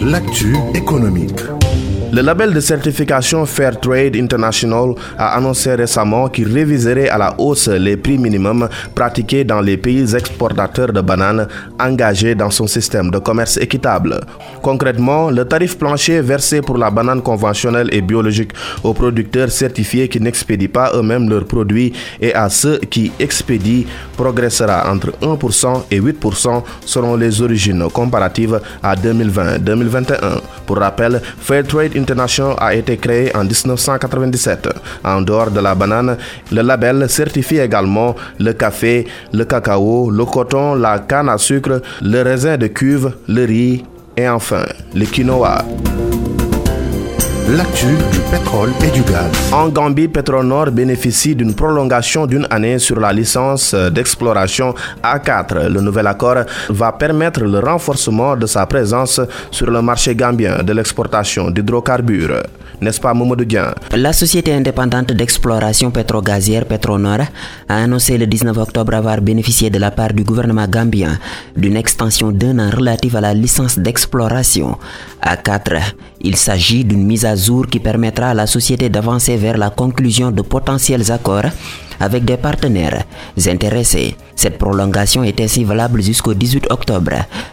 L'actu économique. Le label de certification Fair Trade International a annoncé récemment qu'il réviserait à la hausse les prix minimums pratiqués dans les pays exportateurs de bananes engagés dans son système de commerce équitable. Concrètement, le tarif plancher versé pour la banane conventionnelle et biologique aux producteurs certifiés qui n'expédient pas eux-mêmes leurs produits et à ceux qui expédient progressera entre 1% et 8% selon les origines comparatives à 2020-2021. Pour rappel, Fair Trade International a été créé en 1997. En dehors de la banane, le label certifie également le café, le cacao, le coton, la canne à sucre, le raisin de cuve, le riz et enfin le quinoa l'actu du pétrole et du gaz. En Gambie, Petronor bénéficie d'une prolongation d'une année sur la licence d'exploration A4. Le nouvel accord va permettre le renforcement de sa présence sur le marché gambien de l'exportation d'hydrocarbures. N'est-ce pas, Momo La société indépendante d'exploration pétrogazière Petronor a annoncé le 19 octobre avoir bénéficié de la part du gouvernement gambien d'une extension d'un an relative à la licence d'exploration A4. Il s'agit d'une mise à qui permettra à la société d'avancer vers la conclusion de potentiels accords avec des partenaires intéressés. Cette prolongation est ainsi valable jusqu'au 18 octobre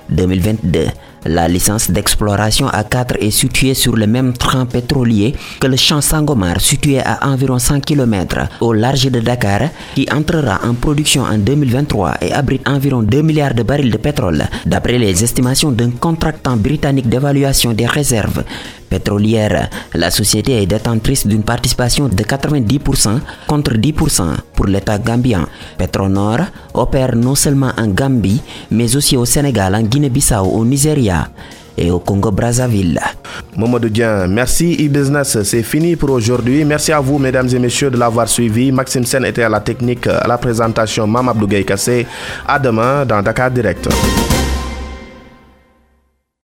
2022. La licence d'exploration A4 est située sur le même train pétrolier que le champ Sangomar situé à environ 100 km au large de Dakar qui entrera en production en 2023 et abrite environ 2 milliards de barils de pétrole d'après les estimations d'un contractant britannique d'évaluation des réserves pétrolières. La société est détentrice d'une participation de 90% contre 10% pour l'État gambien. Petronor opère non seulement en Gambie, mais aussi au Sénégal, en Guinée-Bissau, au Nigeria et au Congo-Brazzaville. Mamadou Dien, merci e-business, c'est fini pour aujourd'hui. Merci à vous, mesdames et messieurs, de l'avoir suivi. Maxime Sen était à la technique, à la présentation, Mamadou Gaye Kassé. À demain dans Dakar Direct.